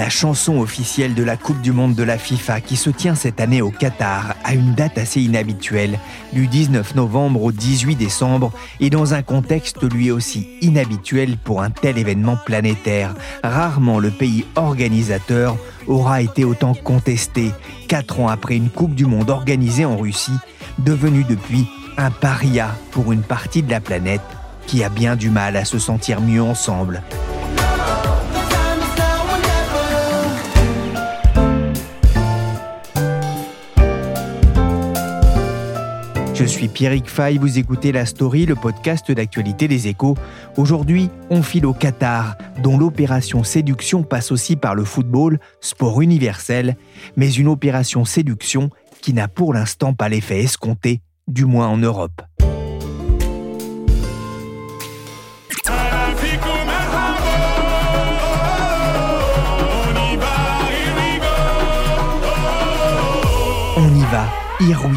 La chanson officielle de la Coupe du Monde de la FIFA qui se tient cette année au Qatar a une date assez inhabituelle, du 19 novembre au 18 décembre, et dans un contexte lui aussi inhabituel pour un tel événement planétaire. Rarement le pays organisateur aura été autant contesté, quatre ans après une Coupe du Monde organisée en Russie, devenue depuis un paria pour une partie de la planète qui a bien du mal à se sentir mieux ensemble. Je suis Pierrick Fay, vous écoutez La Story, le podcast d'actualité des échos. Aujourd'hui, on file au Qatar, dont l'opération séduction passe aussi par le football, sport universel, mais une opération séduction qui n'a pour l'instant pas l'effet escompté, du moins en Europe. On y va, here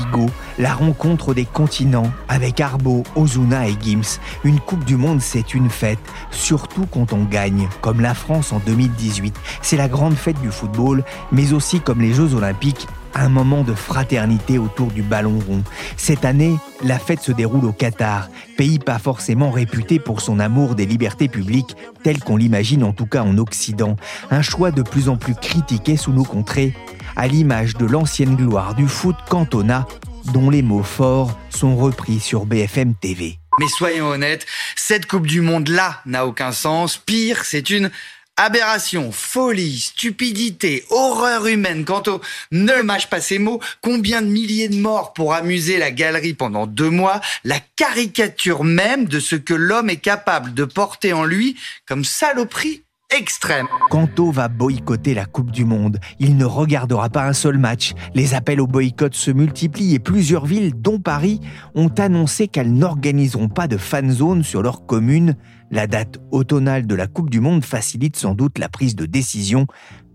la rencontre des continents avec Arbo, Ozuna et Gims. Une Coupe du Monde, c'est une fête, surtout quand on gagne, comme la France en 2018. C'est la grande fête du football, mais aussi comme les Jeux Olympiques, un moment de fraternité autour du ballon rond. Cette année, la fête se déroule au Qatar, pays pas forcément réputé pour son amour des libertés publiques, tel qu'on l'imagine en tout cas en Occident. Un choix de plus en plus critiqué sous nos contrées, à l'image de l'ancienne gloire du foot cantonat, dont les mots forts sont repris sur BFM TV. Mais soyons honnêtes, cette Coupe du Monde-là n'a aucun sens. Pire, c'est une Aberration, folie, stupidité, horreur humaine. Quant au ne mâche pas ces mots, combien de milliers de morts pour amuser la galerie pendant deux mois, la caricature même de ce que l'homme est capable de porter en lui comme saloperie extrême. Kanto va boycotter la Coupe du Monde. Il ne regardera pas un seul match. Les appels au boycott se multiplient et plusieurs villes, dont Paris, ont annoncé qu'elles n'organiseront pas de fan zone sur leur commune. La date automnale de la Coupe du Monde facilite sans doute la prise de décision.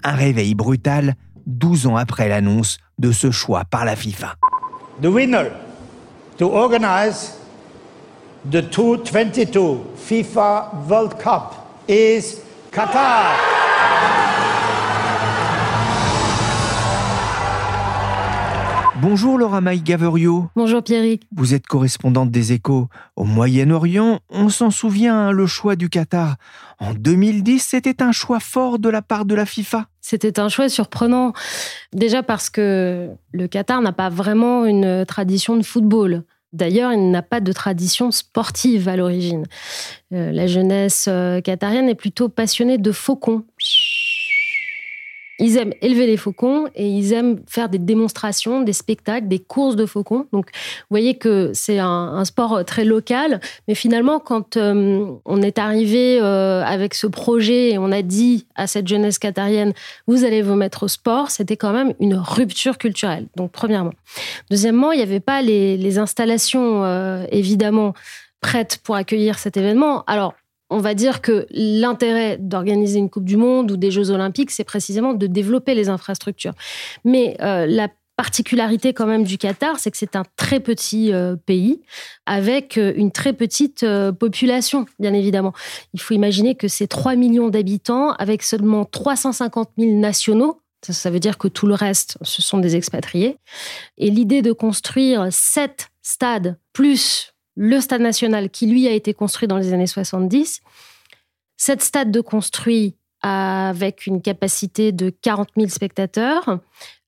Un réveil brutal, 12 ans après l'annonce de ce choix par la FIFA. The winner to organize the 2022 FIFA World Cup is Qatar. Bonjour Laura Maï-Gaverio. Bonjour Pierrick. Vous êtes correspondante des échos. Au Moyen-Orient, on s'en souvient, hein, le choix du Qatar. En 2010, c'était un choix fort de la part de la FIFA. C'était un choix surprenant. Déjà parce que le Qatar n'a pas vraiment une tradition de football. D'ailleurs, il n'a pas de tradition sportive à l'origine. Euh, la jeunesse euh, qatarienne est plutôt passionnée de faucons. Ils aiment élever les faucons et ils aiment faire des démonstrations, des spectacles, des courses de faucons. Donc, vous voyez que c'est un, sport très local. Mais finalement, quand euh, on est arrivé euh, avec ce projet et on a dit à cette jeunesse qatarienne, vous allez vous mettre au sport, c'était quand même une rupture culturelle. Donc, premièrement. Deuxièmement, il n'y avait pas les, installations, euh, évidemment, prêtes pour accueillir cet événement. Alors, on va dire que l'intérêt d'organiser une Coupe du Monde ou des Jeux Olympiques, c'est précisément de développer les infrastructures. Mais euh, la particularité quand même du Qatar, c'est que c'est un très petit euh, pays avec euh, une très petite population, bien évidemment. Il faut imaginer que c'est 3 millions d'habitants avec seulement 350 000 nationaux. Ça, ça veut dire que tout le reste, ce sont des expatriés. Et l'idée de construire sept stades plus le stade national qui, lui, a été construit dans les années 70. Cet stade de construit avec une capacité de 40 000 spectateurs.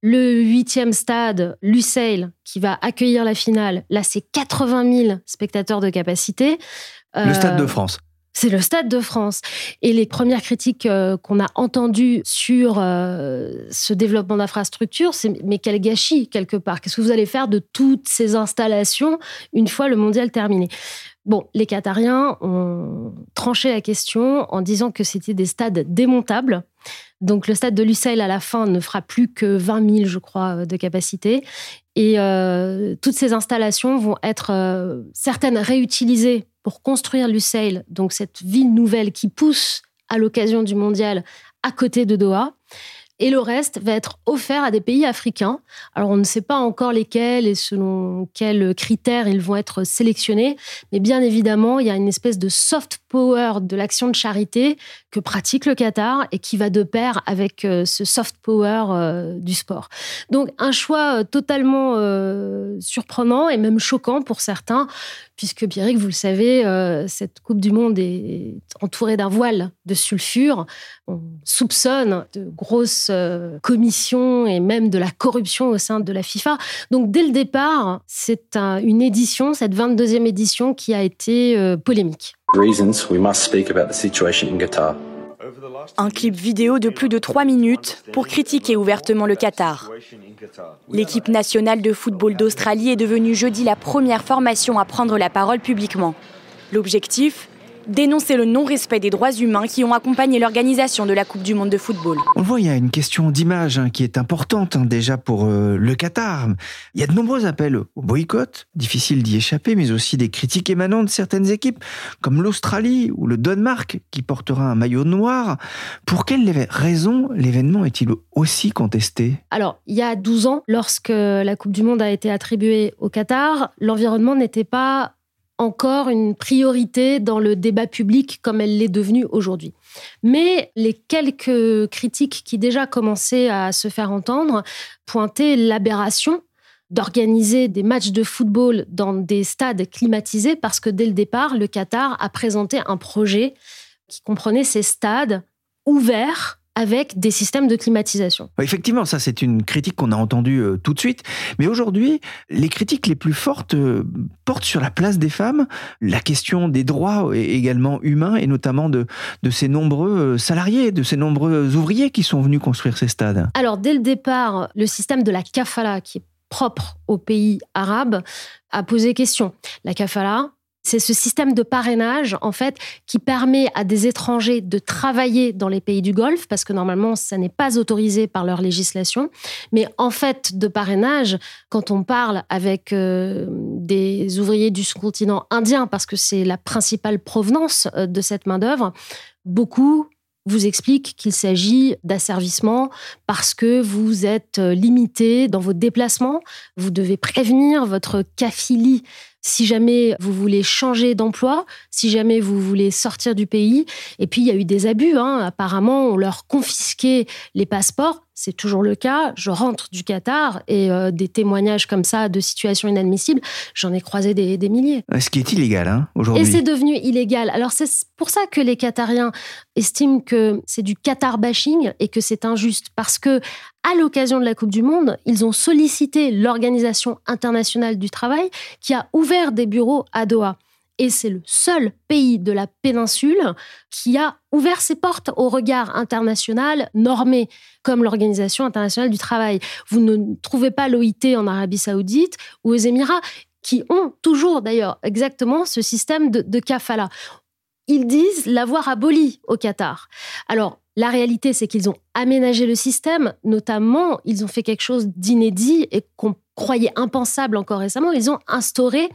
Le huitième stade, Lusail, qui va accueillir la finale, là, c'est 80 000 spectateurs de capacité. Le Stade de euh, France. C'est le Stade de France. Et les premières critiques euh, qu'on a entendues sur euh, ce développement d'infrastructures, c'est mais quel gâchis quelque part. Qu'est-ce que vous allez faire de toutes ces installations une fois le mondial terminé? Bon, les Qatariens ont tranché la question en disant que c'était des stades démontables. Donc le stade de Lusail à la fin ne fera plus que 20 000, je crois, de capacité. Et euh, toutes ces installations vont être certaines réutilisées pour construire Lusail, donc cette ville nouvelle qui pousse à l'occasion du mondial à côté de Doha et le reste va être offert à des pays africains. Alors on ne sait pas encore lesquels et selon quels critères ils vont être sélectionnés, mais bien évidemment, il y a une espèce de soft power de l'action de charité que pratique le Qatar et qui va de pair avec euh, ce soft power euh, du sport. Donc un choix euh, totalement surprenant et même choquant pour certains, puisque Pierrick, vous le savez, cette Coupe du Monde est entourée d'un voile de sulfure. On soupçonne de grosses commissions et même de la corruption au sein de la FIFA. Donc dès le départ, c'est une édition, cette 22e édition, qui a été polémique. Un clip vidéo de plus de trois minutes pour critiquer ouvertement le Qatar. L'équipe nationale de football d'Australie est devenue jeudi la première formation à prendre la parole publiquement. L'objectif? Dénoncer le non-respect des droits humains qui ont accompagné l'organisation de la Coupe du Monde de football. On le voit, il y a une question d'image hein, qui est importante hein, déjà pour euh, le Qatar. Il y a de nombreux appels au boycott, difficile d'y échapper, mais aussi des critiques émanant de certaines équipes, comme l'Australie ou le Danemark, qui portera un maillot noir. Pour quelles raisons l'événement est-il aussi contesté? Alors, il y a 12 ans, lorsque la Coupe du Monde a été attribuée au Qatar, l'environnement n'était pas encore une priorité dans le débat public comme elle l'est devenue aujourd'hui. Mais les quelques critiques qui déjà commençaient à se faire entendre pointaient l'aberration d'organiser des matchs de football dans des stades climatisés parce que dès le départ, le Qatar a présenté un projet qui comprenait ces stades ouverts avec des systèmes de climatisation. Effectivement, ça c'est une critique qu'on a entendue euh, tout de suite. Mais aujourd'hui, les critiques les plus fortes euh, portent sur la place des femmes, la question des droits également humains et notamment de, de ces nombreux euh, salariés, de ces nombreux ouvriers qui sont venus construire ces stades. Alors dès le départ, le système de la kafala, qui est propre aux pays arabes, a posé question. La kafala, c'est ce système de parrainage, en fait, qui permet à des étrangers de travailler dans les pays du Golfe, parce que normalement, ça n'est pas autorisé par leur législation. Mais en fait, de parrainage, quand on parle avec euh, des ouvriers du sous-continent indien, parce que c'est la principale provenance euh, de cette main-d'œuvre, beaucoup vous expliquent qu'il s'agit d'asservissement parce que vous êtes euh, limité dans vos déplacements. Vous devez prévenir votre CAFILI si jamais vous voulez changer d'emploi, si jamais vous voulez sortir du pays. Et puis, il y a eu des abus. Hein. Apparemment, on leur confisquait les passeports. C'est toujours le cas. Je rentre du Qatar et euh, des témoignages comme ça de situations inadmissibles, j'en ai croisé des, milliers. Ce qui est illégal hein, aujourd'hui. Et c'est devenu illégal. Alors c'est pour ça que les Qatariens estiment que c'est du Qatar bashing et que c'est injuste. Parce que à l'occasion de la Coupe du Monde, ils ont sollicité l'Organisation internationale du travail qui a ouvert des bureaux à Doha. Et c'est le seul pays de la péninsule qui a ouvert ses portes au regard international normé, comme l'Organisation internationale du travail. Vous ne trouvez pas l'OIT en Arabie saoudite ou aux Émirats, qui ont toujours d'ailleurs exactement ce système de, kafala. Ils disent l'avoir aboli au Qatar. Alors, la réalité, c'est qu'ils ont aménagé le système, notamment, ils ont fait quelque chose d'inédit et qu'on croyait impensable encore récemment. Ils ont instauré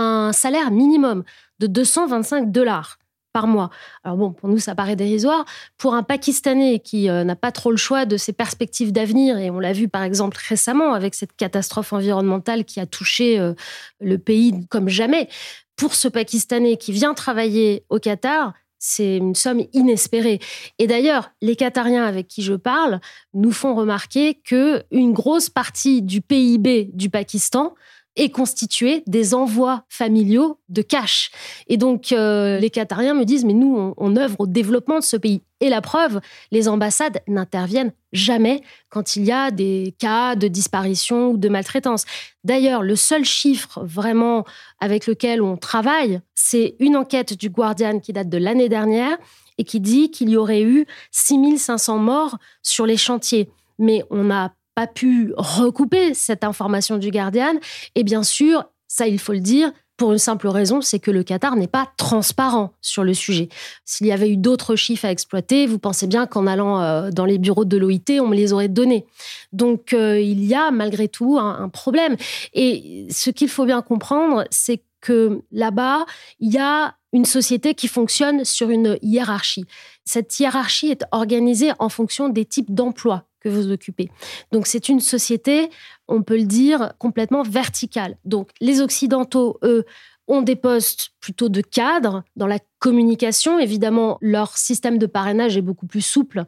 un salaire minimum de 225 dollars par mois. Alors bon, pour nous, ça paraît dérisoire. Pour un Pakistanais qui euh, n'a pas trop le choix de ses perspectives d'avenir, et on l'a vu par exemple récemment avec cette catastrophe environnementale qui a touché euh, le pays comme jamais, pour ce Pakistanais qui vient travailler au Qatar, c'est une somme inespérée. Et d'ailleurs, les Qatariens avec qui je parle nous font remarquer que une grosse partie du PIB du Pakistan est constitué des envois familiaux de cash. Et donc, euh, les Qatariens me disent, mais nous, on, œuvre au développement de ce pays. Et la preuve, les ambassades n'interviennent jamais quand il y a des cas de disparition ou de maltraitance. D'ailleurs, le seul chiffre vraiment avec lequel on travaille, c'est une enquête du Guardian qui date de l'année dernière et qui dit qu'il y aurait eu 6500 morts sur les chantiers. Mais on n'a pas pu recouper cette information du Guardian. Et bien sûr, ça, il faut le dire, pour une simple raison, c'est que le Qatar n'est pas transparent sur le sujet. S'il y avait eu d'autres chiffres à exploiter, vous pensez bien qu'en allant euh, dans les bureaux de l'OIT, on me les aurait donnés. Donc euh, il y a malgré tout un, un problème. Et ce qu'il faut bien comprendre, c'est que là-bas, il y a une société qui fonctionne sur une hiérarchie. Cette hiérarchie est organisée en fonction des types d'emplois que vous occupez. Donc c'est une société, on peut le dire, complètement verticale. Donc les Occidentaux, eux, ont des postes plutôt de cadre dans la communication. Évidemment, leur système de parrainage est beaucoup plus souple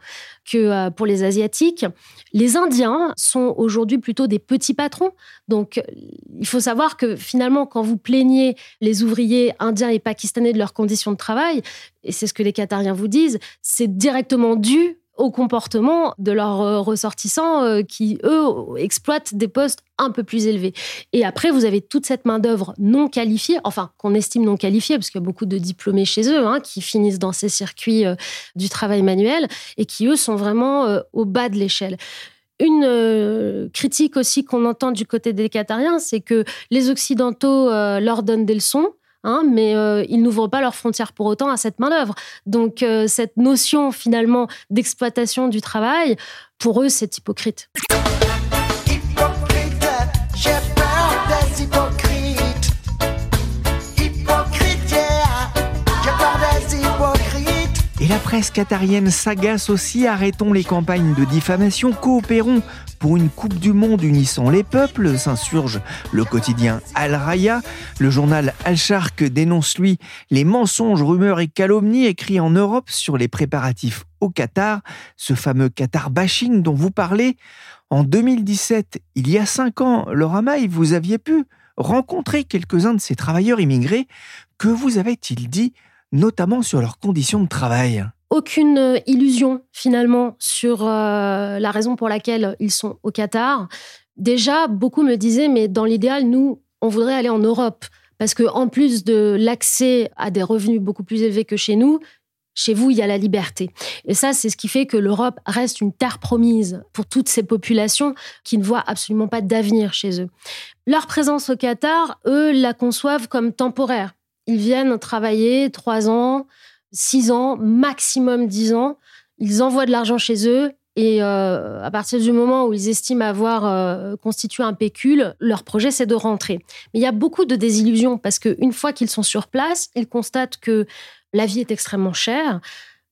que euh, pour les Asiatiques. Les Indiens sont aujourd'hui plutôt des petits patrons. Donc, il faut savoir que finalement, quand vous plaignez les ouvriers indiens et pakistanais de leurs conditions de travail, et c'est ce que les Qatariens vous disent, c'est directement dû au comportement de leurs euh, ressortissants euh, qui, eux, exploitent des postes un peu plus élevés. Et après, vous avez toute cette main-d'œuvre non qualifiée, enfin, qu'on estime non qualifiée, parce qu'il y a beaucoup de diplômés chez eux hein, qui finissent dans ces circuits euh, du travail manuel et qui, eux, sont vraiment au bas de l'échelle. Une critique aussi qu'on entend du côté des Qatariens, c'est que les Occidentaux leur donnent des leçons Hein, mais euh, ils n'ouvrent pas leurs frontières pour autant à cette main-d'œuvre. Donc, euh, cette notion finalement d'exploitation du travail, pour eux, c'est hypocrite. Presse qatarienne s'agace aussi, arrêtons les campagnes de diffamation, coopérons pour une Coupe du Monde unissant les peuples, s'insurge le quotidien Al Raya. Le journal Al Sharq dénonce, lui, les mensonges, rumeurs et calomnies écrits en Europe sur les préparatifs au Qatar, ce fameux Qatar bashing dont vous parlez. En 2017, il y a cinq ans, Laura May, vous aviez pu rencontrer quelques-uns de ces travailleurs immigrés. Que vous avait-il dit notamment sur leurs conditions de travail? Aucune euh, illusion finalement sur euh, la raison pour laquelle ils sont au Qatar. Déjà, beaucoup me disaient, mais dans l'idéal, nous, on voudrait aller en Europe. Parce que en plus de l'accès à des revenus beaucoup plus élevés que chez nous, chez vous, il y a la liberté. Et ça, c'est ce qui fait que l'Europe reste une terre promise pour toutes ces populations qui ne voient absolument pas d'avenir chez eux. Leur présence au Qatar, eux, la conçoivent comme temporaire. Ils viennent travailler trois ans, six ans, maximum dix ans. Ils envoient de l'argent chez eux et euh, à partir du moment où ils estiment avoir euh, constitué un pécule, leur projet, c'est de rentrer. Mais il y a beaucoup de désillusions parce qu'une fois qu'ils sont sur place, ils constatent que la vie est extrêmement chère.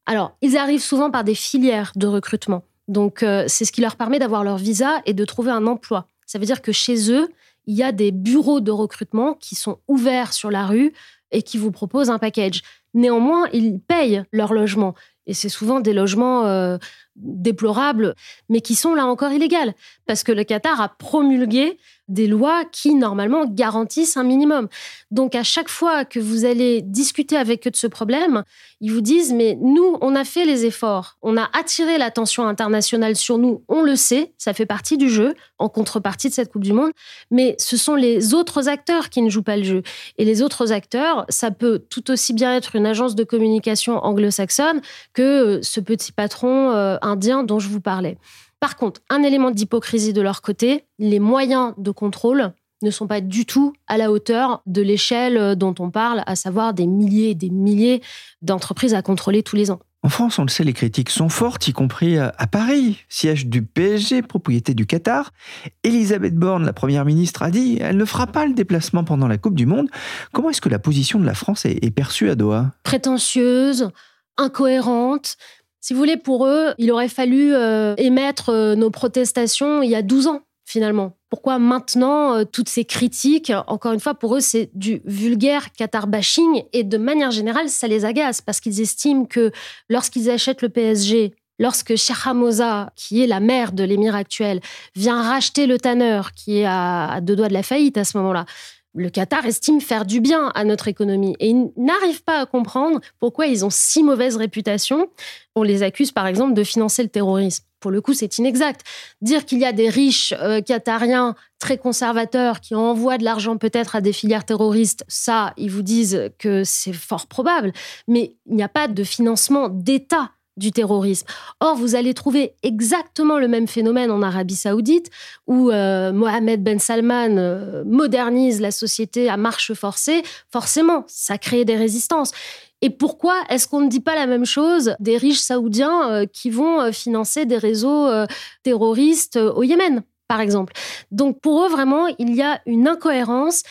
Alors, ils arrivent souvent par des filières de recrutement. Donc, euh, c'est ce qui leur permet d'avoir leur visa et de trouver un emploi. Ça veut dire que chez eux, il y a des bureaux de recrutement qui sont ouverts sur la rue et qui vous proposent un package. Néanmoins, ils payent leur logement. Et c'est souvent des logements euh, déplorables, mais qui sont là encore illégales. Parce que le Qatar a promulgué des lois qui, normalement, garantissent un minimum. Donc, à chaque fois que vous allez discuter avec eux de ce problème, ils vous disent, mais nous, on a fait les efforts, on a attiré l'attention internationale sur nous, on le sait, ça fait partie du jeu, en contrepartie de cette Coupe du Monde, mais ce sont les autres acteurs qui ne jouent pas le jeu. Et les autres acteurs, ça peut tout aussi bien être une agence de communication anglo-saxonne que ce petit patron euh, indien dont je vous parlais. Par contre, un élément d'hypocrisie de leur côté, les moyens de contrôle ne sont pas du tout à la hauteur de l'échelle euh, dont on parle, à savoir des milliers et des milliers d'entreprises à contrôler tous les ans. En France, on le sait, les critiques sont fortes, y compris euh, à Paris, siège du PSG, propriété du Qatar. Elisabeth Borne, la Première ministre, a dit elle ne fera pas le déplacement pendant la Coupe du Monde. Comment est-ce que la position de la France est perçue à Doha? Prétentieuse, incohérente, si vous voulez, pour eux, il aurait fallu euh, émettre euh, nos protestations il y a 12 ans, finalement. Pourquoi maintenant euh, toutes ces critiques Encore une fois, pour eux, c'est du vulgaire Qatar bashing et de manière générale, ça les agace parce qu'ils estiment que lorsqu'ils achètent le PSG, lorsque Sheikh Hamza, qui est la mère de l'émir actuel, vient racheter le tanneur, qui est à deux doigts de la faillite à ce moment-là, le Qatar estime faire du bien à notre économie et ils n'arrivent pas à comprendre pourquoi ils ont si mauvaise réputation. On les accuse par exemple de financer le terrorisme. Pour le coup, c'est inexact. Dire qu'il y a des riches euh, qatariens très conservateurs qui envoient de l'argent peut-être à des filières terroristes, ça, ils vous disent que c'est fort probable, mais il n'y a pas de financement d'État du terrorisme. Or, vous allez trouver exactement le même phénomène en Arabie saoudite, où euh, Mohamed Ben Salman euh, modernise la société à marche forcée. Forcément, ça crée des résistances. Et pourquoi est-ce qu'on ne dit pas la même chose des riches saoudiens euh, qui vont financer des réseaux terroristes au Yémen, par exemple? Donc, pour eux, vraiment, il y a une incohérence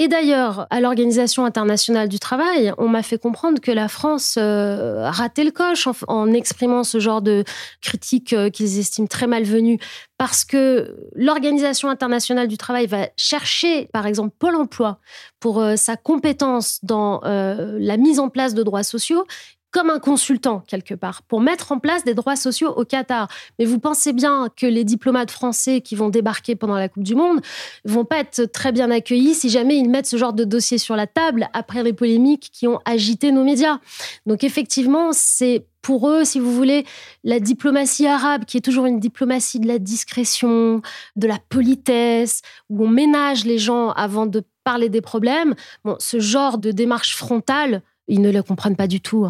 et d'ailleurs, à l'Organisation internationale du travail, on m'a fait comprendre que la France euh, ratait le coche en, exprimant ce genre de critiques euh, qu'ils estiment très malvenues, parce que l'Organisation internationale du travail va chercher, par exemple, Pôle Emploi pour euh, sa compétence dans la mise en place de droits sociaux comme un consultant quelque part pour mettre en place des droits sociaux au Qatar. Mais vous pensez bien que les diplomates français qui vont débarquer pendant la Coupe du Monde vont pas être très bien accueillis si jamais ils mettent ce genre de dossier sur la table après les polémiques qui ont agité nos médias. Donc effectivement, c'est pour eux, si vous voulez, la diplomatie arabe, qui est toujours une diplomatie de la discrétion, de la politesse, où on ménage les gens avant de parler des problèmes, bon, ce genre de démarche frontale, ils ne le comprennent pas du tout.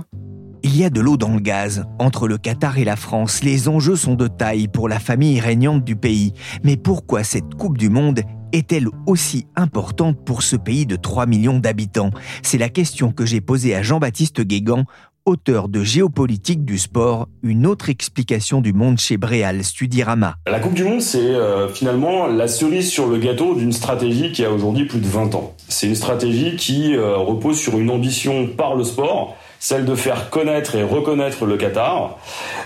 Il y a de l'eau dans le gaz. Entre le Qatar et la France, les enjeux sont de taille pour la famille régnante du pays. Mais pourquoi cette Coupe du Monde est-elle aussi importante pour ce pays de 3 millions d'habitants? C'est la question que j'ai posée à Jean-Baptiste Guégan, auteur de Géopolitique du sport, une autre explication du monde chez Bréal Studirama. La Coupe du Monde, c'est euh, finalement la cerise sur le gâteau d'une stratégie qui a aujourd'hui plus de 20 ans. C'est une stratégie qui euh, repose sur une ambition par le sport, celle de faire connaître et reconnaître le Qatar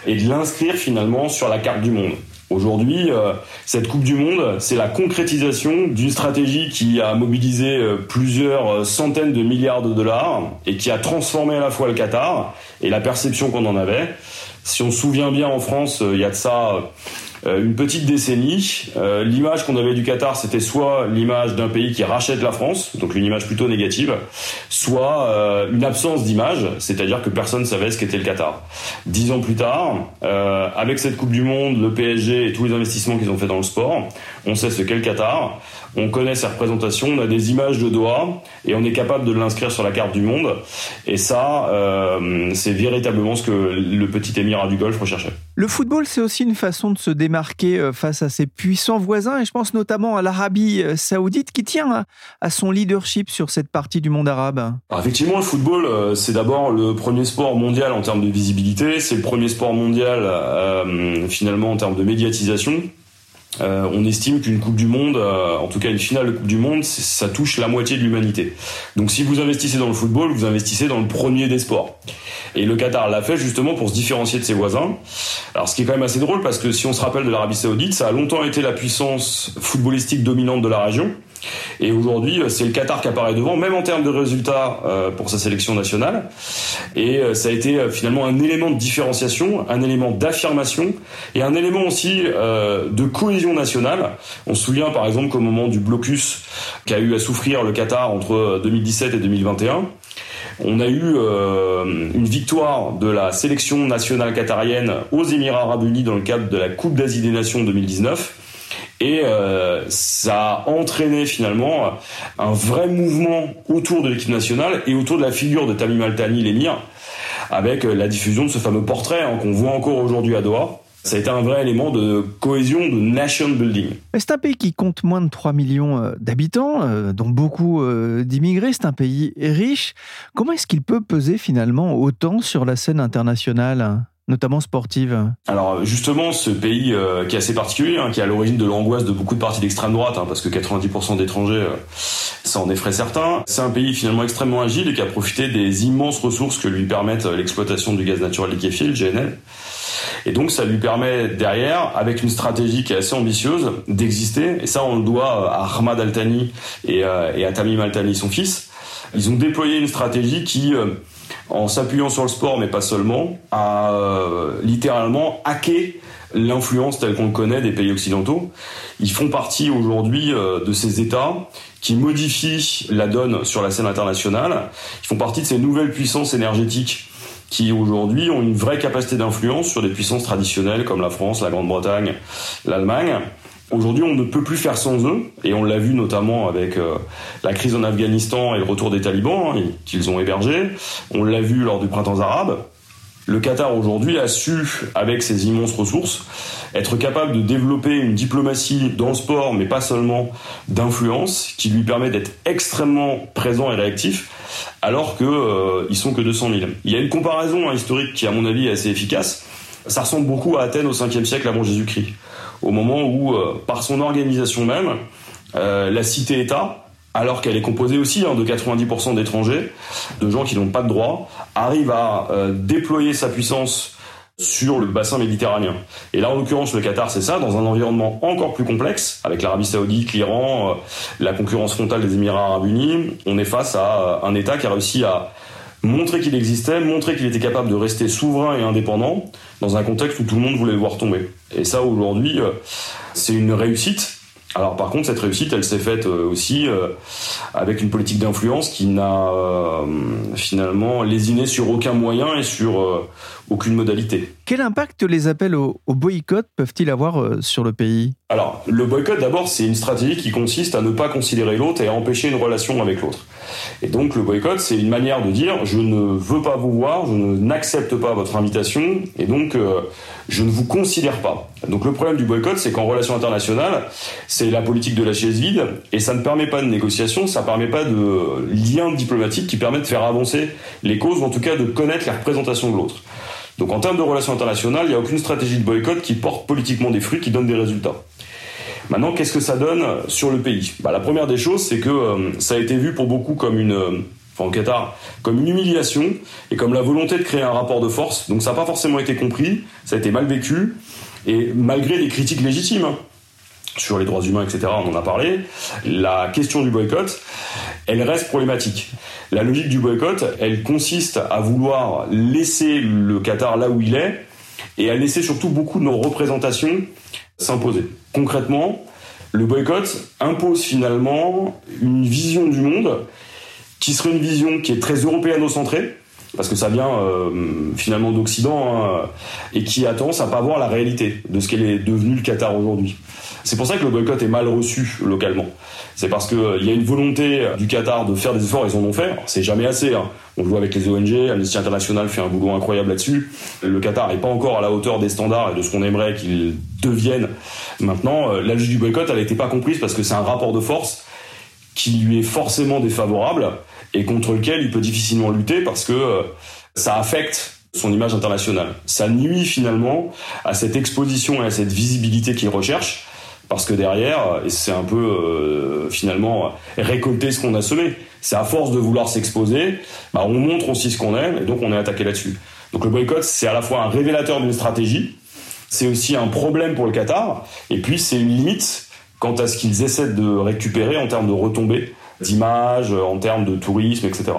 et de l'inscrire finalement sur la carte du monde. Aujourd'hui, euh, cette Coupe du Monde, c'est la concrétisation d'une stratégie qui a mobilisé euh, plusieurs euh, centaines de milliards de dollars et qui a transformé à la fois le Qatar et la perception qu'on en avait. Si on se souvient bien en France, il y a de ça une petite décennie. Euh, l'image qu'on avait du Qatar, c'était soit l'image d'un pays qui rachète la France, donc une image plutôt négative, soit euh, une absence d'image, c'est-à-dire que personne ne savait ce qu'était le Qatar. Dix ans plus tard, avec cette Coupe du Monde, le PSG et tous les investissements qu'ils ont fait dans le sport, on sait ce qu'est le Qatar on connaît ses représentations, on a des images de Doha et on est capable de l'inscrire sur la carte du monde. Et ça, euh, c'est véritablement ce que le petit émirat du Golfe recherchait. Le football, c'est aussi une façon de se démarquer euh, face à ses puissants voisins, et je pense notamment à l'Arabie euh, saoudite qui tient à son leadership sur cette partie du monde arabe. effectivement, le football, c'est d'abord le premier sport mondial en termes de visibilité, c'est le premier sport mondial finalement en termes de médiatisation. Euh, on estime qu'une Coupe du Monde, euh, en tout cas une finale de Coupe du Monde, ça touche la moitié de l'humanité. Donc si vous investissez dans le football, vous investissez dans le premier des sports. Et le Qatar l'a fait justement pour se différencier de ses voisins. Alors ce qui est quand même assez drôle parce que si on se rappelle de l'Arabie Saoudite, ça a longtemps été la puissance footballistique dominante de la région. Et aujourd'hui, euh, c'est le Qatar qui apparaît devant, même en termes de résultats euh, pour sa sélection nationale. Et euh, ça a été finalement un élément de différenciation, un élément d'affirmation et un élément aussi de cohésion nationale. On se souvient par exemple qu'au moment du blocus qu'a eu à souffrir le Qatar entre 2017 et 2021, on a eu une victoire de la sélection nationale qatarienne aux Émirats arabes unis dans le cadre de la Coupe d'Asie des Nations 2019 et euh, ça a entraîné finalement un vrai mouvement autour de l'équipe nationale et autour de la figure de Tamim Al-Thani, l'émir, avec euh, la diffusion de ce fameux portrait hein, qu'on voit encore aujourd'hui à Doha. Ça a été un vrai élément de cohésion, de nation building. C'est un pays qui compte moins de 3 millions euh, d'habitants, dont beaucoup d'immigrés. C'est un pays riche. Comment est-ce qu'il peut peser finalement autant sur la scène internationale? Notamment sportive Alors justement, ce pays euh, qui est assez particulier, hein, qui est à l'origine de l'angoisse de beaucoup de partis d'extrême droite, hein, parce que 90% d'étrangers, euh, ça en effraie certains. C'est un pays finalement extrêmement agile et qui a profité des immenses ressources que lui permettent euh, l'exploitation du gaz naturel liquéfié, le GNL. Et donc ça lui permet derrière, avec une stratégie qui est assez ambitieuse, d'exister. Et ça, on le doit à Ahmad Al-Thani et, et à Tamim Al-Thani, son fils. Ils ont déployé une stratégie qui en s'appuyant sur le sport, mais pas seulement, a littéralement hacké l'influence telle qu'on le connaît des pays occidentaux. Ils font partie aujourd'hui de ces États qui modifient la donne sur la scène internationale. Ils font partie de ces nouvelles puissances énergétiques qui aujourd'hui ont une vraie capacité d'influence sur des puissances traditionnelles comme la France, la Grande-Bretagne, l'Allemagne. Aujourd'hui, on ne peut plus faire sans eux, et on l'a vu notamment avec euh, la crise en Afghanistan et le retour des talibans hein, qu'ils ont hébergés. On l'a vu lors du printemps arabe. Le Qatar aujourd'hui a su, avec ses immenses ressources, être capable de développer une diplomatie dans le sport, mais pas seulement d'influence, qui lui permet d'être extrêmement présent et réactif, alors qu'ils euh, sont que 200 000. Il y a une comparaison hein, historique qui, à mon avis, est assez efficace. Ça ressemble beaucoup à Athènes au 5e siècle avant Jésus-Christ, au moment où, euh, par son organisation même, euh, la cité-État alors qu'elle est composée aussi hein, de 90% d'étrangers, de gens qui n'ont pas de droit, arrive à euh, déployer sa puissance sur le bassin méditerranéen. Et là, en l'occurrence, le Qatar, c'est ça, dans un environnement encore plus complexe, avec l'Arabie saoudite, l'Iran, la concurrence frontale des Émirats arabes unis, on est face à un État qui a réussi à montrer qu'il existait, montrer qu'il était capable de rester souverain et indépendant dans un contexte où tout le monde voulait le voir tomber. Et ça, aujourd'hui, c'est une réussite alors par contre, cette réussite, elle s'est faite euh, aussi euh, avec une politique d'influence qui n'a euh, finalement lésiné sur aucun moyen et sur aucune modalité. Quel impact les appels au, boycott peuvent-ils avoir sur le pays? Alors, le boycott, d'abord, c'est une stratégie qui consiste à ne pas considérer l'autre et à empêcher une relation avec l'autre. Et donc, le boycott, c'est une manière de dire je ne veux pas vous voir, je n'accepte pas votre invitation, et donc je ne vous considère pas. Donc, le problème du boycott, c'est qu'en relation internationale, c'est la politique de la chaise vide, et ça ne permet pas de négociation, ça ne permet pas de lien diplomatique qui permet de faire avancer les causes, ou en tout cas de connaître la représentation de l'autre. Donc en termes de relations internationales, il n'y a aucune stratégie de boycott qui porte politiquement des fruits, qui donne des résultats. Maintenant, qu'est-ce que ça donne sur le pays? Bah, La première des choses, c'est que euh, ça a été vu pour beaucoup comme une, euh, Qatar, comme une humiliation et comme la volonté de créer un rapport de force. Donc ça n'a pas forcément été compris, ça a été mal vécu, et malgré les critiques légitimes, hein, sur les droits humains, etc., on en a parlé, la question du boycott, elle reste problématique. La logique du boycott, elle consiste à vouloir laisser le Qatar là où il est et à laisser surtout beaucoup de nos représentations s'imposer. Concrètement, le boycott impose finalement une vision du monde qui serait une vision qui est très européano-centrée, parce que ça vient euh, finalement d'Occident, hein, et qui a tendance à pas voir la réalité de ce qu'elle est devenu le Qatar aujourd'hui. C'est pour ça que le boycott est mal reçu localement. C'est parce qu'il euh, y a une volonté du Qatar de faire des efforts, ils en ont fait. C'est jamais assez. Hein. On le voit avec les ONG, Amnesty International fait un boulot incroyable là-dessus. Le Qatar n'est pas encore à la hauteur des standards et de ce qu'on aimerait qu'il devienne. Maintenant, euh, la logique du boycott, elle n'était pas comprise parce que c'est un rapport de force qui lui est forcément défavorable et contre lequel il peut difficilement lutter parce que euh, ça affecte son image internationale. Ça nuit finalement à cette exposition et à cette visibilité qu'il recherche parce que derrière, et c'est un peu euh, finalement récolter ce qu'on a semé. C'est à force de vouloir s'exposer, bah, on montre aussi ce qu'on est, et donc on est attaqué là-dessus. Donc le boycott, c'est à la fois un révélateur d'une stratégie, c'est aussi un problème pour le Qatar, et puis c'est une limite quant à ce qu'ils essaient de récupérer en termes de retombées d'image, en termes de tourisme, etc.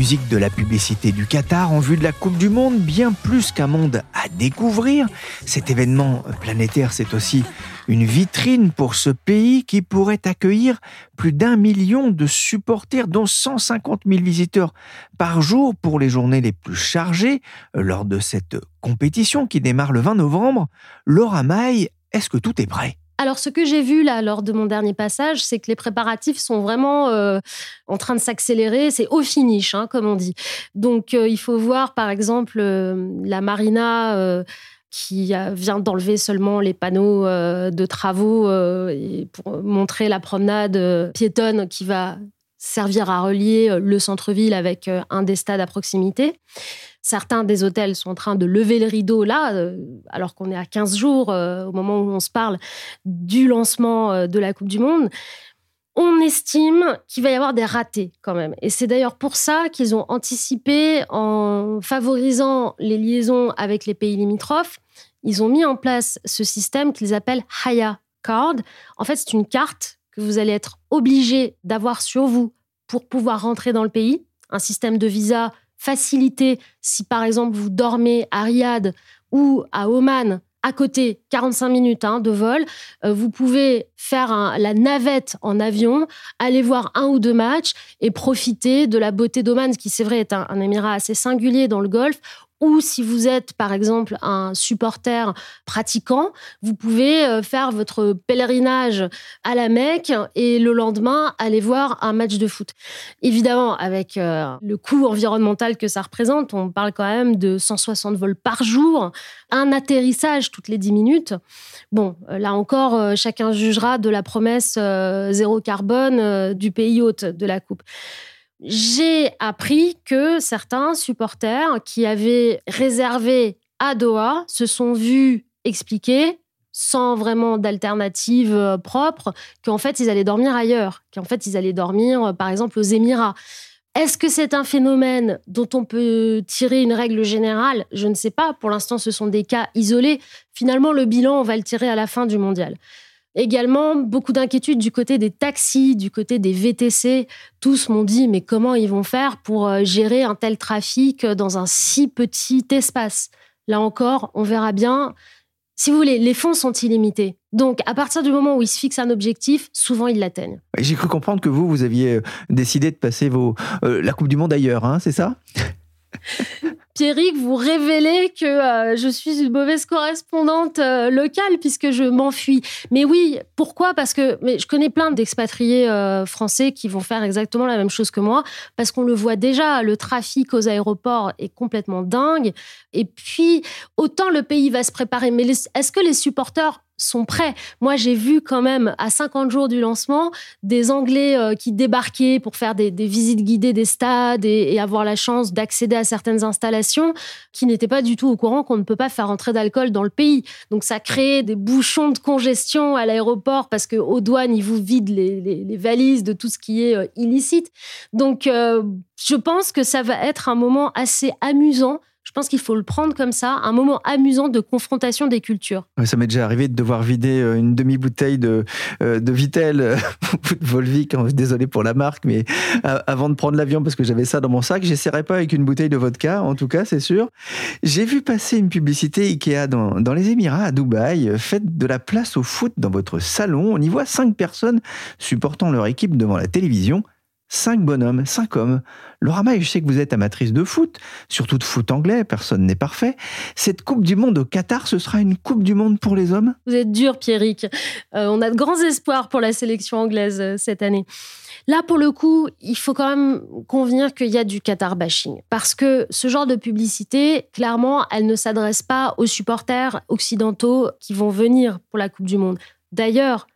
musique de la publicité du Qatar en vue de la Coupe du Monde, bien plus qu'un monde à découvrir. Cet événement planétaire, c'est aussi une vitrine pour ce pays qui pourrait accueillir plus d'un million de supporters, dont 150 000 visiteurs par jour pour les journées les plus chargées lors de cette compétition qui démarre le 20 novembre. Laura Maille, est-ce que tout est prêt? Alors, ce que j'ai vu là lors de mon dernier passage, c'est que les préparatifs sont vraiment euh, en train de s'accélérer. C'est au finish, hein, comme on dit. Donc, euh, il faut voir, par exemple, euh, la marina qui vient d'enlever seulement les panneaux de travaux pour montrer la promenade piétonne qui va servir à relier le centre-ville avec un des stades à proximité. Certains des hôtels sont en train de lever le rideau là, euh, alors qu'on est à 15 jours euh, au moment où on se parle du lancement euh, de la Coupe du Monde. On estime qu'il va y avoir des ratés quand même. Et c'est d'ailleurs pour ça qu'ils ont anticipé en favorisant les liaisons avec les pays limitrophes. Ils ont mis en place ce système qu'ils appellent Haya Card. En fait, c'est une carte que vous allez être obligé d'avoir sur vous pour pouvoir rentrer dans le pays. Un système de visa facilité si par exemple vous dormez à Riyad ou à Oman à côté, 45 minutes hein, de vol. Euh, vous pouvez faire la navette en avion, aller voir un ou deux matchs et profiter de la beauté d'Oman, qui c'est vrai est un émirat assez singulier dans le Golfe, ou si vous êtes par exemple un supporter pratiquant, vous pouvez euh, faire votre pèlerinage à la Mecque et le lendemain aller voir un match de foot. Évidemment, avec euh, le coût environnemental que ça représente, on parle quand même de 160 vols par jour, un atterrissage toutes les 10 minutes. Bon, euh, là encore, chacun jugera de la promesse zéro carbone du pays hôte de la Coupe j'ai appris que certains supporters qui avaient réservé à Doha se sont vus expliquer sans vraiment d'alternative euh, propre qu'en fait ils allaient dormir ailleurs, qu'en fait ils allaient dormir euh, par exemple aux Émirats. Est-ce que c'est un phénomène dont on peut tirer une règle générale? Je ne sais pas. Pour l'instant, ce sont des cas isolés. Finalement, le bilan, on va le tirer à la fin du mondial. Également, beaucoup d'inquiétudes du côté des taxis, du côté des VTC. Tous m'ont dit, mais comment ils vont faire pour euh, gérer un tel trafic dans un si petit espace? Là encore, on verra bien. Si vous voulez, les fonds sont illimités. Donc, à partir du moment où ils se fixent un objectif, souvent ils l'atteignent. J'ai cru comprendre que vous, vous aviez euh, décidé de passer vos, euh, la Coupe du Monde ailleurs, hein, c'est ça? Vous révélez que euh, je suis une mauvaise correspondante euh, locale puisque je m'enfuis. Mais oui, pourquoi? Parce que je connais plein d'expatriés euh, français qui vont faire exactement la même chose que moi parce qu'on le voit déjà, le trafic aux aéroports est complètement dingue. Et puis, autant le pays va se préparer, mais est-ce que les supporters sont prêts. Moi, j'ai vu quand même à 50 jours du lancement des Anglais euh, qui débarquaient pour faire des, visites guidées des stades et, avoir la chance d'accéder à certaines installations qui n'étaient pas du tout au courant qu'on ne peut pas faire entrer d'alcool dans le pays. Donc ça crée des bouchons de congestion à l'aéroport parce que aux douanes ils vous vident les, valises de tout ce qui est euh, illicite. Donc euh, je pense que ça va être un moment assez amusant je pense qu'il faut le prendre comme ça, un moment amusant de confrontation des cultures. Ça m'est déjà arrivé de devoir vider euh, une demi-bouteille de, euh, de Vitel, euh, de Volvic, hein, désolé pour la marque, mais avant de prendre l'avion, parce que j'avais ça dans mon sac, j'essaierai pas avec une bouteille de vodka, en tout cas, c'est sûr. J'ai vu passer une publicité Ikea dans, dans les Émirats, à Dubaï. Faites de la place au foot dans votre salon. On y voit cinq personnes supportant leur équipe devant la télévision cinq bonhommes, cinq hommes. Laura May, je sais que vous êtes amatrice de foot, surtout de foot anglais, personne n'est parfait. Cette Coupe du Monde au Qatar, ce sera une Coupe du Monde pour les hommes? Vous êtes dur, Pierrick. Euh, on a de grands espoirs pour la sélection anglaise euh, cette année. Là, pour le coup, il faut quand même convenir qu'il y a du Qatar bashing. Parce que ce genre de publicité, clairement, elle ne s'adresse pas aux supporters occidentaux qui vont venir pour la Coupe du Monde. D'ailleurs,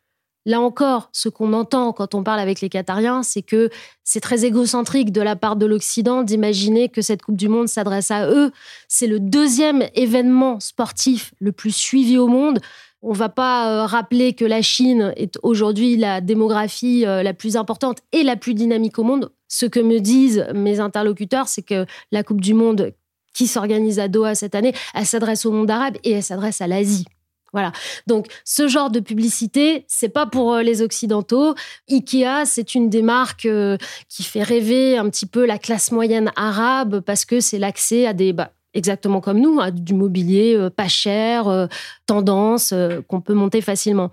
Là encore, ce qu'on entend quand on parle avec les Qatariens, c'est que c'est très égocentrique de la part de l'Occident d'imaginer que cette Coupe du Monde s'adresse à eux. C'est le deuxième événement sportif le plus suivi au monde. On ne va pas euh, rappeler que la Chine est aujourd'hui la démographie euh, la plus importante et la plus dynamique au monde. Ce que me disent mes interlocuteurs, c'est que la Coupe du Monde qui s'organise à Doha cette année, elle s'adresse au monde arabe et elle s'adresse à l'Asie. Voilà. Donc, ce genre de publicité, c'est pas pour euh, les Occidentaux. Ikea, c'est une des marques euh, qui fait rêver un petit peu la classe moyenne arabe parce que c'est l'accès à des, bah, exactement comme nous, à du mobilier euh, pas cher, tendance, qu'on peut monter facilement.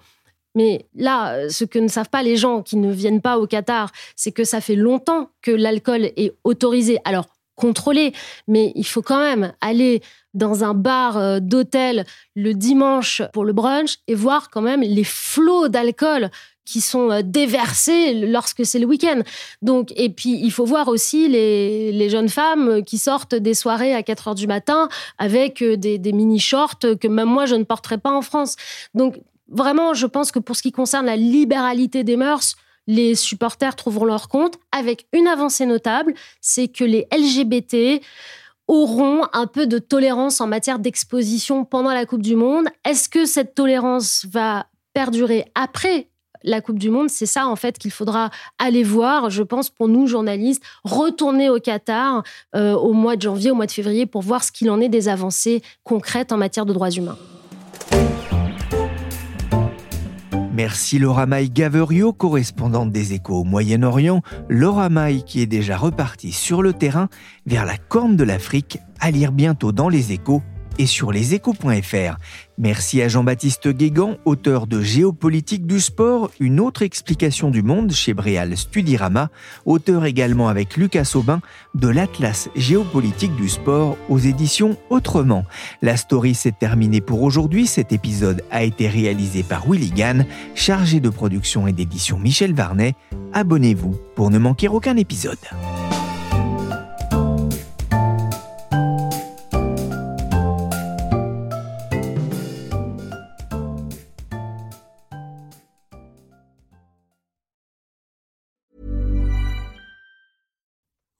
Mais là, ce que ne savent pas les gens qui ne viennent pas au Qatar, c'est que ça fait longtemps que l'alcool est autorisé. Alors, contrôlé, mais il faut quand même aller dans un bar euh, d'hôtel le dimanche pour le brunch et voir quand même les flots d'alcool qui sont euh, déversés lorsque c'est le week-end. Donc, et puis, il faut voir aussi les, jeunes femmes qui sortent des soirées à 4 heures du matin avec euh, des, des mini-shorts que même moi, je ne porterais pas en France. Donc, vraiment, je pense que pour ce qui concerne la libéralité des mœurs, les supporters trouveront leur compte avec une avancée notable, c'est que les LGBT auront un peu de tolérance en matière d'exposition pendant la Coupe du Monde. Est-ce que cette tolérance va perdurer après la Coupe du Monde, c'est ça en fait qu'il faudra aller voir, je pense, pour nous journalistes, retourner au Qatar euh, au mois de janvier, au mois de février, pour voir ce qu'il en est des avancées concrètes en matière de droits humains. Merci Laura Maï Gaverio, correspondante des échos au Moyen-Orient. Laura Maï qui est déjà repartie sur le terrain vers la corne de l'Afrique, à lire bientôt dans les échos et sur leséchos.fr. Merci à Jean-Baptiste Guégan, auteur de Géopolitique du sport, une autre explication du monde chez Bréal Studirama, auteur également avec Lucas Aubin de l'Atlas géopolitique du sport aux éditions Autrement. La story s'est terminée pour aujourd'hui. Cet épisode a été réalisé par Willy Gann, chargé de production et d'édition Michel Varnet. Abonnez-vous pour ne manquer aucun épisode.